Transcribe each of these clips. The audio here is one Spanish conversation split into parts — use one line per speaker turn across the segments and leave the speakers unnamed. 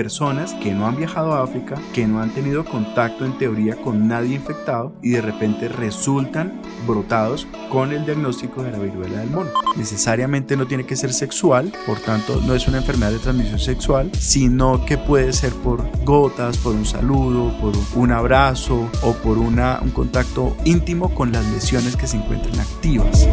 personas que no han viajado a África, que no han tenido contacto en teoría con nadie infectado y de repente resultan brotados con el diagnóstico de la viruela del mono. Necesariamente no tiene que ser sexual, por tanto no es una enfermedad de transmisión sexual, sino que puede ser por gotas, por un saludo, por un abrazo o por una, un contacto íntimo con las lesiones que se encuentran activas.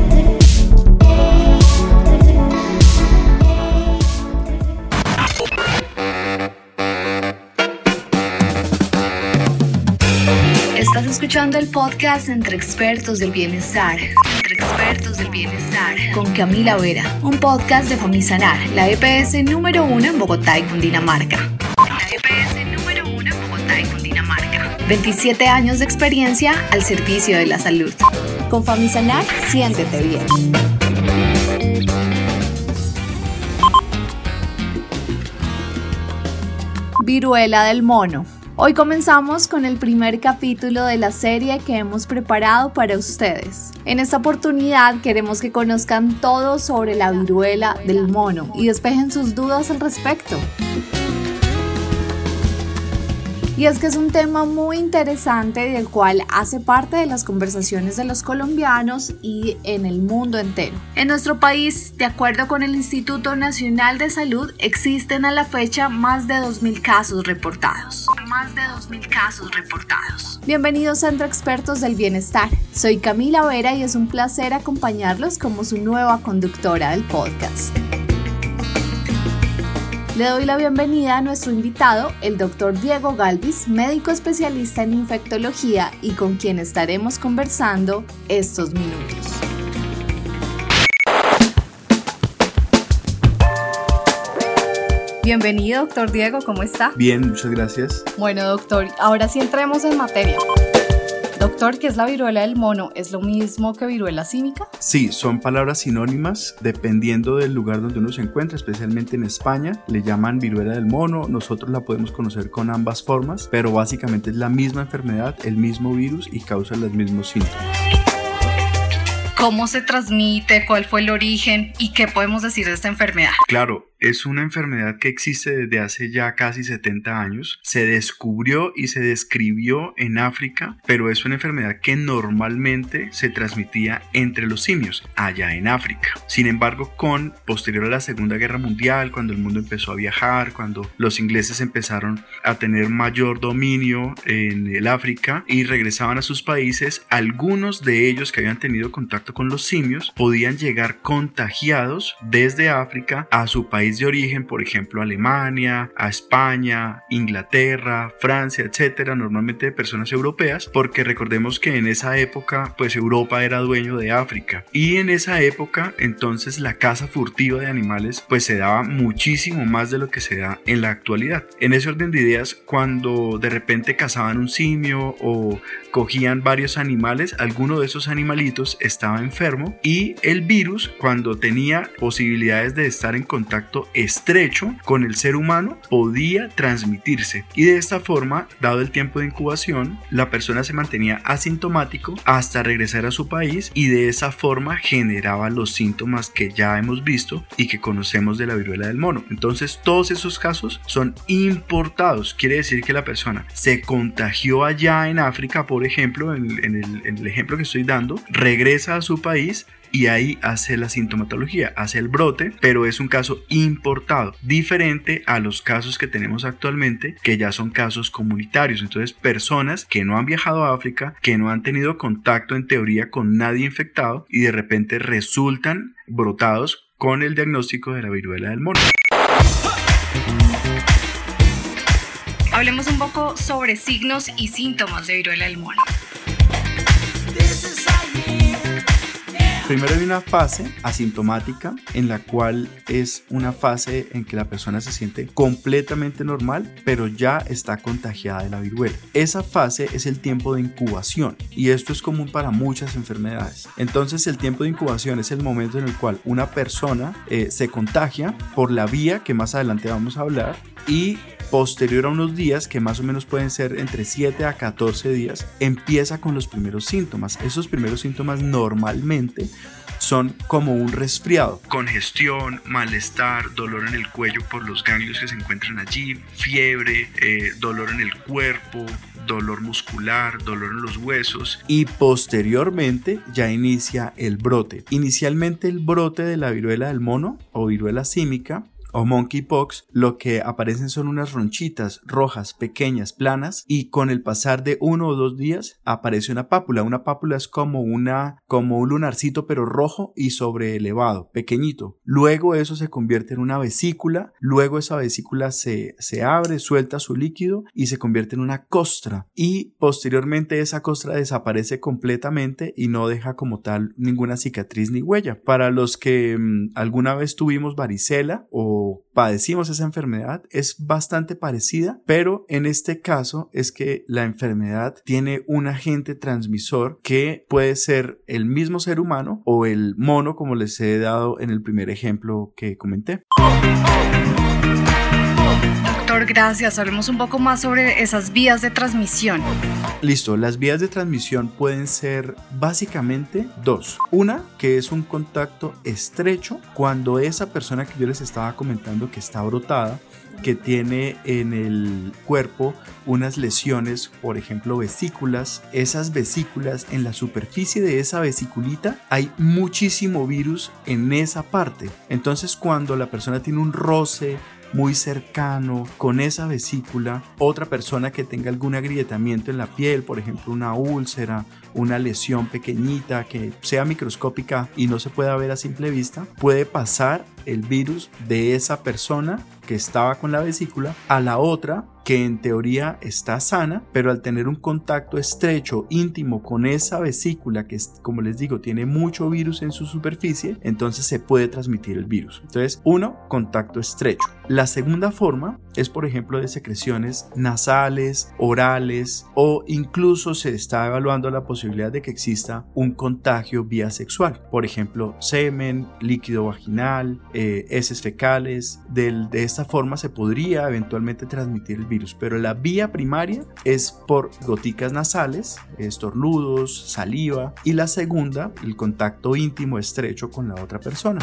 Escuchando el podcast Entre Expertos del Bienestar. Entre Expertos del Bienestar. Con Camila Vera. Un podcast de Famisanar, la EPS número uno en Bogotá y Cundinamarca. La EPS número uno en Bogotá y Cundinamarca. 27 años de experiencia al servicio de la salud. Con Famisanar, siéntete bien. Viruela del mono. Hoy comenzamos con el primer capítulo de la serie que hemos preparado para ustedes. En esta oportunidad queremos que conozcan todo sobre la viruela del mono y despejen sus dudas al respecto. Y es que es un tema muy interesante del cual hace parte de las conversaciones de los colombianos y en el mundo entero. En nuestro país, de acuerdo con el Instituto Nacional de Salud, existen a la fecha más de 2.000 casos reportados. Más de 2.000 casos reportados. Bienvenidos a Entre Expertos del Bienestar. Soy Camila Vera y es un placer acompañarlos como su nueva conductora del podcast. Le doy la bienvenida a nuestro invitado, el doctor Diego Galvis, médico especialista en infectología y con quien estaremos conversando estos minutos. Bienvenido, doctor Diego, ¿cómo está?
Bien, muchas gracias.
Bueno, doctor, ahora sí entremos en materia. Doctor, ¿qué es la viruela del mono? ¿Es lo mismo que viruela cínica?
Sí, son palabras sinónimas dependiendo del lugar donde uno se encuentra, especialmente en España. Le llaman viruela del mono, nosotros la podemos conocer con ambas formas, pero básicamente es la misma enfermedad, el mismo virus y causa los mismos síntomas.
¿Cómo se transmite? ¿Cuál fue el origen? ¿Y qué podemos decir de esta enfermedad?
Claro, es una enfermedad que existe desde hace ya casi 70 años. Se descubrió y se describió en África, pero es una enfermedad que normalmente se transmitía entre los simios, allá en África. Sin embargo, con posterior a la Segunda Guerra Mundial, cuando el mundo empezó a viajar, cuando los ingleses empezaron a tener mayor dominio en el África y regresaban a sus países, algunos de ellos que habían tenido contacto con los simios podían llegar contagiados desde África a su país de origen, por ejemplo Alemania, España, Inglaterra, Francia, etcétera, normalmente de personas europeas, porque recordemos que en esa época pues Europa era dueño de África y en esa época entonces la caza furtiva de animales pues se daba muchísimo más de lo que se da en la actualidad. En ese orden de ideas, cuando de repente cazaban un simio o cogían varios animales, alguno de esos animalitos estaba enfermo y el virus cuando tenía posibilidades de estar en contacto estrecho con el ser humano podía transmitirse y de esta forma, dado el tiempo de incubación, la persona se mantenía asintomático hasta regresar a su país y de esa forma generaba los síntomas que ya hemos visto y que conocemos de la viruela del mono. Entonces todos esos casos son importados, quiere decir que la persona se contagió allá en África, por ejemplo, en, el, en el ejemplo que estoy dando, regresa a su país, y ahí hace la sintomatología, hace el brote, pero es un caso importado, diferente a los casos que tenemos actualmente, que ya son casos comunitarios. Entonces, personas que no han viajado a África, que no han tenido contacto en teoría con nadie infectado y de repente resultan brotados con el diagnóstico de la viruela del mono.
Hablemos un poco sobre signos y síntomas de viruela del mono.
Primero hay una fase asintomática en la cual es una fase en que la persona se siente completamente normal, pero ya está contagiada de la viruela. Esa fase es el tiempo de incubación y esto es común para muchas enfermedades. Entonces el tiempo de incubación es el momento en el cual una persona eh, se contagia por la vía que más adelante vamos a hablar y posterior a unos días, que más o menos pueden ser entre 7 a 14 días, empieza con los primeros síntomas. Esos primeros síntomas normalmente son como un resfriado. Congestión, malestar, dolor en el cuello por los ganglios que se encuentran allí, fiebre, eh, dolor en el cuerpo, dolor muscular, dolor en los huesos y posteriormente ya inicia el brote. Inicialmente el brote de la viruela del mono o viruela símica o monkeypox, lo que aparecen son unas ronchitas rojas, pequeñas, planas, y con el pasar de uno o dos días aparece una pápula. Una pápula es como una, como un lunarcito, pero rojo y sobre elevado, pequeñito. Luego eso se convierte en una vesícula, luego esa vesícula se, se abre, suelta su líquido y se convierte en una costra. Y posteriormente esa costra desaparece completamente y no deja como tal ninguna cicatriz ni huella. Para los que mm, alguna vez tuvimos varicela o padecimos esa enfermedad es bastante parecida, pero en este caso es que la enfermedad tiene un agente transmisor que puede ser el mismo ser humano o el mono como les he dado en el primer ejemplo que comenté.
Gracias. Hablemos un poco más sobre esas vías de transmisión.
Listo, las vías de transmisión pueden ser básicamente dos. Una, que es un contacto estrecho cuando esa persona que yo les estaba comentando que está brotada, que tiene en el cuerpo unas lesiones, por ejemplo vesículas, esas vesículas en la superficie de esa vesiculita hay muchísimo virus en esa parte. Entonces cuando la persona tiene un roce, muy cercano con esa vesícula, otra persona que tenga algún agrietamiento en la piel, por ejemplo una úlcera, una lesión pequeñita que sea microscópica y no se pueda ver a simple vista, puede pasar el virus de esa persona que estaba con la vesícula a la otra que en teoría está sana, pero al tener un contacto estrecho, íntimo con esa vesícula que, como les digo, tiene mucho virus en su superficie, entonces se puede transmitir el virus. Entonces, uno, contacto estrecho. La segunda forma es, por ejemplo, de secreciones nasales, orales o incluso se está evaluando la posibilidad de que exista un contagio vía sexual. Por ejemplo, semen, líquido vaginal, eh, fecales. de esta forma se podría eventualmente transmitir el virus pero la vía primaria es por goticas nasales, estornudos, saliva, y la segunda, el contacto íntimo estrecho con la otra persona.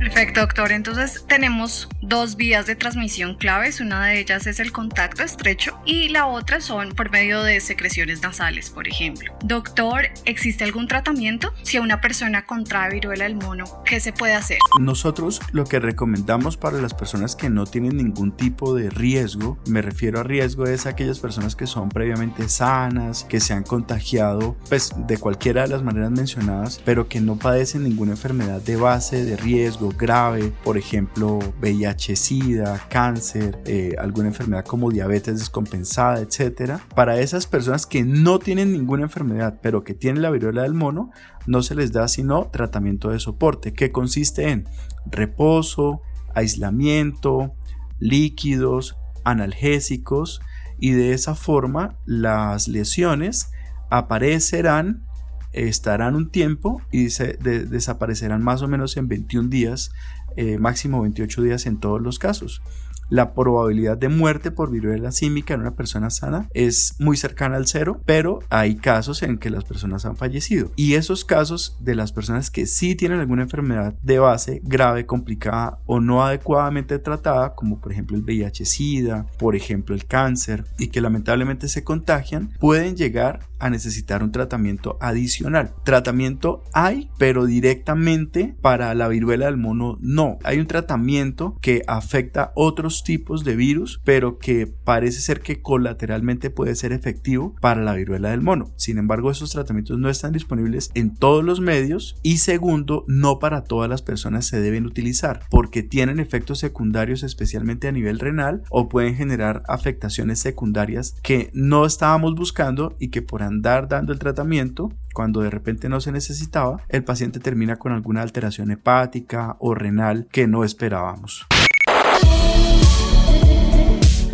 Perfecto, doctor. Entonces tenemos dos vías de transmisión claves. Una de ellas es el contacto estrecho y la otra son por medio de secreciones nasales, por ejemplo. Doctor, ¿existe algún tratamiento si una persona contrae viruela del mono? ¿Qué se puede hacer?
Nosotros lo que recomendamos para las personas que no tienen ningún tipo de riesgo, me refiero a riesgo es aquellas personas que son previamente sanas, que se han contagiado pues de cualquiera de las maneras mencionadas, pero que no padecen ninguna enfermedad de base de riesgo grave, por ejemplo VIH, SIDA, cáncer, eh, alguna enfermedad como diabetes descompensada, etcétera. Para esas personas que no tienen ninguna enfermedad, pero que tienen la viruela del mono, no se les da sino tratamiento de soporte, que consiste en reposo, aislamiento, líquidos, analgésicos y de esa forma las lesiones aparecerán estarán un tiempo y se desaparecerán más o menos en 21 días, eh, máximo 28 días en todos los casos la probabilidad de muerte por viruela símica en una persona sana es muy cercana al cero, pero hay casos en que las personas han fallecido. Y esos casos de las personas que sí tienen alguna enfermedad de base grave, complicada o no adecuadamente tratada, como por ejemplo el VIH-Sida, por ejemplo el cáncer, y que lamentablemente se contagian, pueden llegar a necesitar un tratamiento adicional. Tratamiento hay, pero directamente para la viruela del mono no. Hay un tratamiento que afecta tipos de virus, pero que parece ser que colateralmente puede ser efectivo para la viruela del mono. Sin embargo, esos tratamientos no están disponibles en todos los medios y segundo, no para todas las personas se deben utilizar porque tienen efectos secundarios especialmente a nivel renal o pueden generar afectaciones secundarias que no estábamos buscando y que por andar dando el tratamiento cuando de repente no se necesitaba, el paciente termina con alguna alteración hepática o renal que no esperábamos.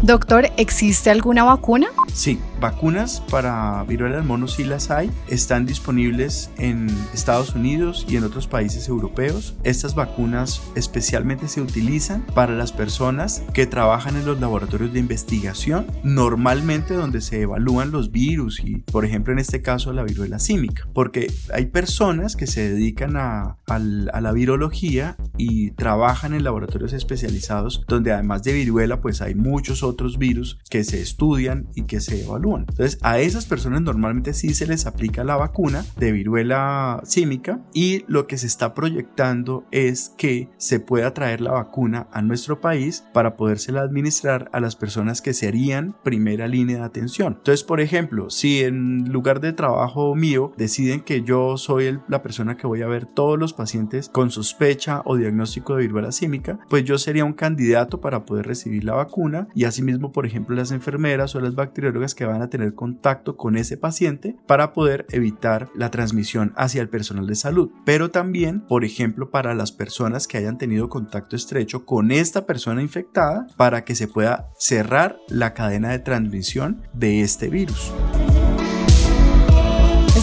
Doctor, ¿existe alguna vacuna?
Sí, vacunas para viruela del mono sí las hay. Están disponibles en Estados Unidos y en otros países europeos. Estas vacunas especialmente se utilizan para las personas que trabajan en los laboratorios de investigación, normalmente donde se evalúan los virus y, por ejemplo, en este caso la viruela símica, porque hay personas que se dedican a, la virología y trabajan en laboratorios especializados donde además de viruela pues hay muchos otros virus que se estudian y que se evalúan. Entonces a esas personas normalmente sí se les aplica la vacuna de viruela símica y lo que se está proyectando es que se pueda traer la vacuna a nuestro país para podérsela administrar a las personas que serían primera línea de atención. Entonces, por ejemplo, si en lugar de trabajo mío deciden que yo soy la persona que voy a ver todos los pacientes con sospecha o diagnóstico de viruela símica, pues yo sería un candidato para poder recibir la vacuna y asimismo, por ejemplo, las enfermeras o las que van a tener contacto con ese paciente para poder evitar la transmisión hacia el personal de salud. Pero también, por ejemplo, para las personas que hayan tenido contacto estrecho con esta persona infectada para que se pueda cerrar la cadena de transmisión de este virus.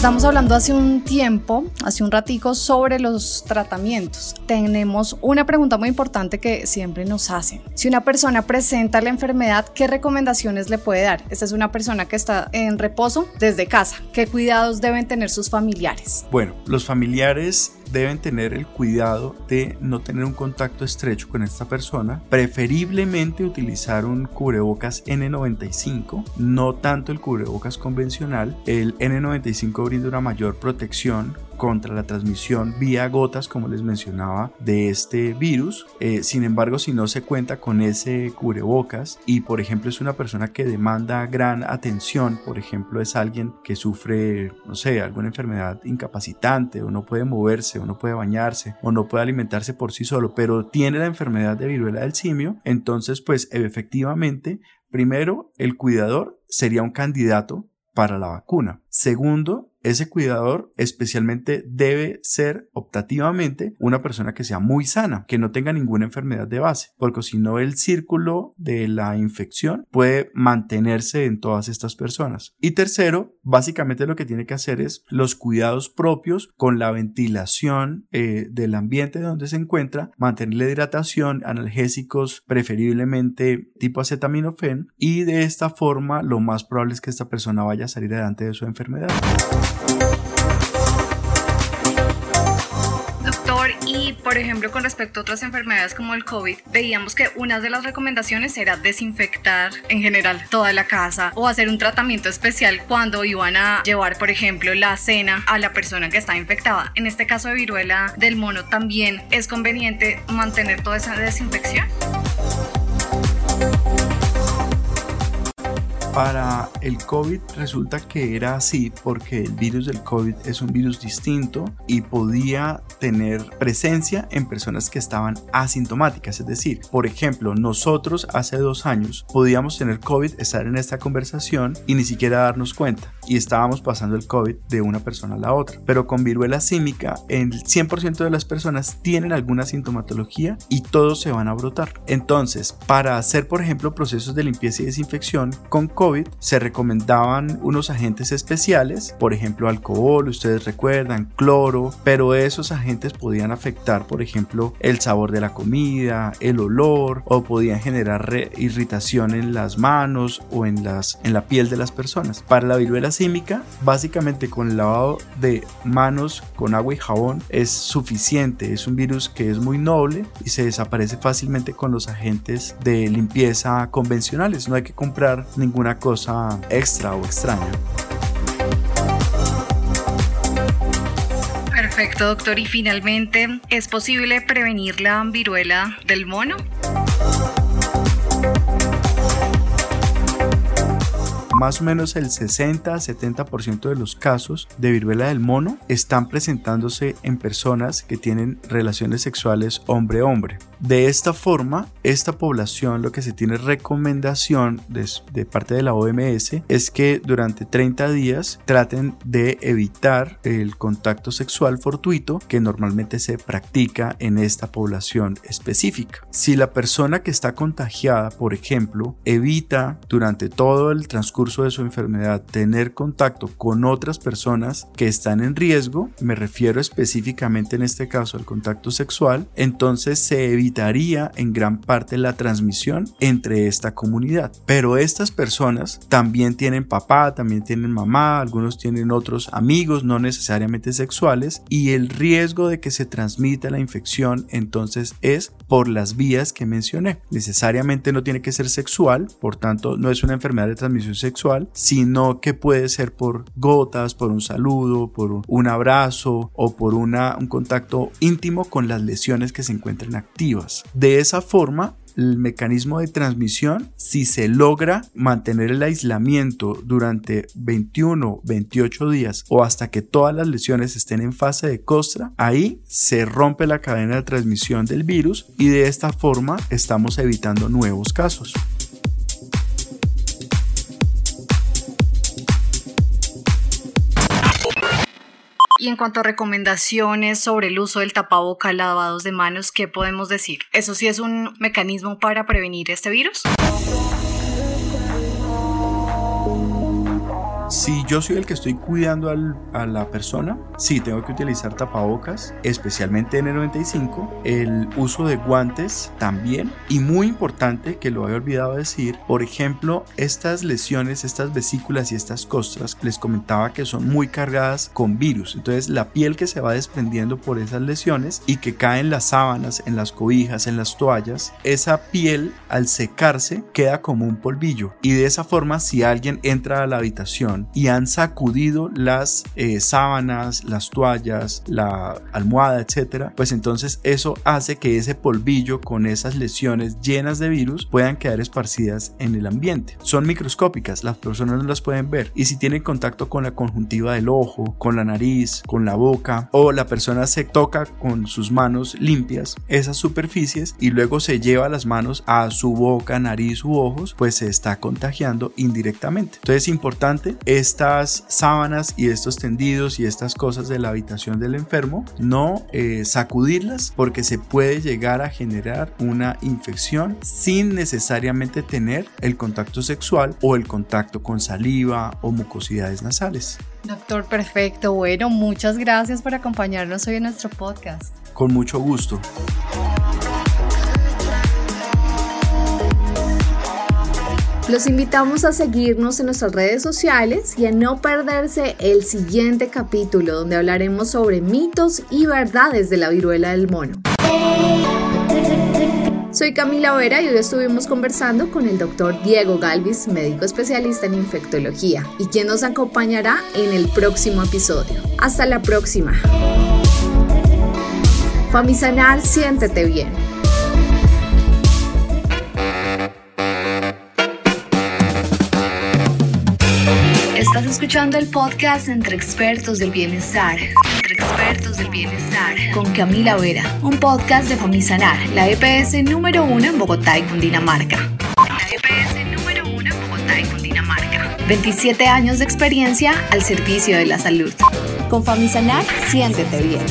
Estamos hablando hace un tiempo, hace un ratico, sobre los tratamientos. Tenemos una pregunta muy importante que siempre nos hacen. Si una persona presenta la enfermedad, ¿qué recomendaciones le puede dar? Esta es una persona que está en reposo desde casa. ¿Qué cuidados deben tener sus familiares?
Bueno, los familiares deben tener el cuidado de no tener un contacto estrecho con esta persona, preferiblemente utilizar un cubrebocas N95, no tanto el cubrebocas convencional. El N95 brinda una mayor protección contra la transmisión vía gotas, como les mencionaba, de este virus. Eh, sin embargo, si no se cuenta con ese cubrebocas y, por ejemplo, es una persona que demanda gran atención, por ejemplo, es alguien que sufre, no sé, alguna enfermedad incapacitante o no puede moverse o no puede bañarse o no puede alimentarse por sí solo, pero tiene la enfermedad de viruela del simio, entonces, pues efectivamente, primero, el cuidador sería un candidato para la vacuna. Segundo, ese cuidador especialmente debe ser optativamente una persona que sea muy sana, que no tenga ninguna enfermedad de base, porque si no el círculo de la infección puede mantenerse en todas estas personas. Y tercero, básicamente lo que tiene que hacer es los cuidados propios con la ventilación eh, del ambiente donde se encuentra, mantener la hidratación, analgésicos preferiblemente tipo acetaminofén y de esta forma lo más probable es que esta persona vaya a salir adelante de su enfermedad.
Doctor, y por ejemplo con respecto a otras enfermedades como el COVID, veíamos que una de las recomendaciones era desinfectar en general toda la casa o hacer un tratamiento especial cuando iban a llevar, por ejemplo, la cena a la persona que está infectada. En este caso de viruela del mono también es conveniente mantener toda esa desinfección.
Para el COVID resulta que era así porque el virus del COVID es un virus distinto y podía tener presencia en personas que estaban asintomáticas. Es decir, por ejemplo, nosotros hace dos años podíamos tener COVID, estar en esta conversación y ni siquiera darnos cuenta. Y estábamos pasando el COVID de una persona a la otra. Pero con viruela símica, el 100% de las personas tienen alguna sintomatología y todos se van a brotar. Entonces, para hacer, por ejemplo, procesos de limpieza y desinfección con COVID, se recomendaban unos agentes especiales, por ejemplo alcohol, ustedes recuerdan, cloro, pero esos agentes podían afectar, por ejemplo, el sabor de la comida, el olor o podían generar irritación en las manos o en, las, en la piel de las personas. Para la viruela símica, básicamente con el lavado de manos con agua y jabón es suficiente. Es un virus que es muy noble y se desaparece fácilmente con los agentes de limpieza convencionales. No hay que comprar ninguna cosa extra o extraña.
Perfecto, doctor. Y finalmente, ¿es posible prevenir la viruela del mono?
más o menos el 60-70% de los casos de viruela del mono están presentándose en personas que tienen relaciones sexuales hombre-hombre. De esta forma, esta población lo que se tiene recomendación de, parte de la OMS es que durante 30 días traten de evitar el contacto sexual fortuito que normalmente se practica en esta población específica. Si la persona que está contagiada, por ejemplo, evita durante todo el transcurso de su enfermedad tener contacto con otras personas que están en riesgo, me refiero específicamente en este caso al contacto sexual, entonces se evitaría en gran parte la transmisión entre esta comunidad. Pero estas personas también tienen papá, también tienen mamá, algunos tienen otros amigos, no necesariamente sexuales, y el riesgo de que se transmita la infección entonces es por las vías que mencioné. Necesariamente no tiene que ser sexual, por tanto no es una enfermedad de transmisión sexual, sino que puede ser por gotas, por un saludo, por un abrazo o por una, un contacto íntimo con las lesiones que se encuentran activas. De esa forma, el mecanismo de transmisión, si se logra mantener el aislamiento durante 21, 28 días o hasta que todas las lesiones estén en fase de costra, ahí se rompe la cadena de transmisión del virus y de esta forma estamos evitando nuevos casos.
Y en cuanto a recomendaciones sobre el uso del tapaboca, lavados de manos, ¿qué podemos decir? ¿Eso sí es un mecanismo para prevenir este virus?
Si yo soy el que estoy cuidando a la persona, sí tengo que utilizar tapabocas, especialmente N95, el uso de guantes también. Y muy importante, que lo había olvidado decir, por ejemplo, estas lesiones, estas vesículas y estas costras, les comentaba que son muy cargadas con virus. Entonces la piel que se va desprendiendo por esas lesiones y que cae en las sábanas, en las cobijas, en las toallas, esa piel al secarse queda como un polvillo. Y de esa forma, si alguien entra a la habitación, y han sacudido las eh, sábanas, las toallas, la almohada, etcétera, pues entonces eso hace que ese polvillo con esas lesiones llenas de virus puedan quedar esparcidas en el ambiente. Son microscópicas, las personas no las pueden ver y si tienen contacto con la conjuntiva del ojo, con la nariz, con la boca o la persona se toca con sus manos limpias esas superficies y luego se lleva las manos a su boca, nariz u ojos, pues se está contagiando indirectamente. Entonces es importante estas sábanas y estos tendidos y estas cosas de la habitación del enfermo, no eh, sacudirlas porque se puede llegar a generar una infección sin necesariamente tener el contacto sexual o el contacto con saliva o mucosidades nasales.
Doctor, perfecto. Bueno, muchas gracias por acompañarnos hoy en nuestro podcast.
Con mucho gusto.
Los invitamos a seguirnos en nuestras redes sociales y a no perderse el siguiente capítulo donde hablaremos sobre mitos y verdades de la viruela del mono. Soy Camila Vera y hoy estuvimos conversando con el doctor Diego Galvis, médico especialista en infectología, y quien nos acompañará en el próximo episodio. Hasta la próxima. Famisanar, siéntete bien. Escuchando el podcast Entre Expertos del Bienestar. Entre Expertos del Bienestar. Con Camila Vera, un podcast de Famisanar, la EPS número uno en Bogotá y Cundinamarca. La EPS número uno en Bogotá y Cundinamarca. 27 años de experiencia al servicio de la salud. Con Famisanar, siéntete bien.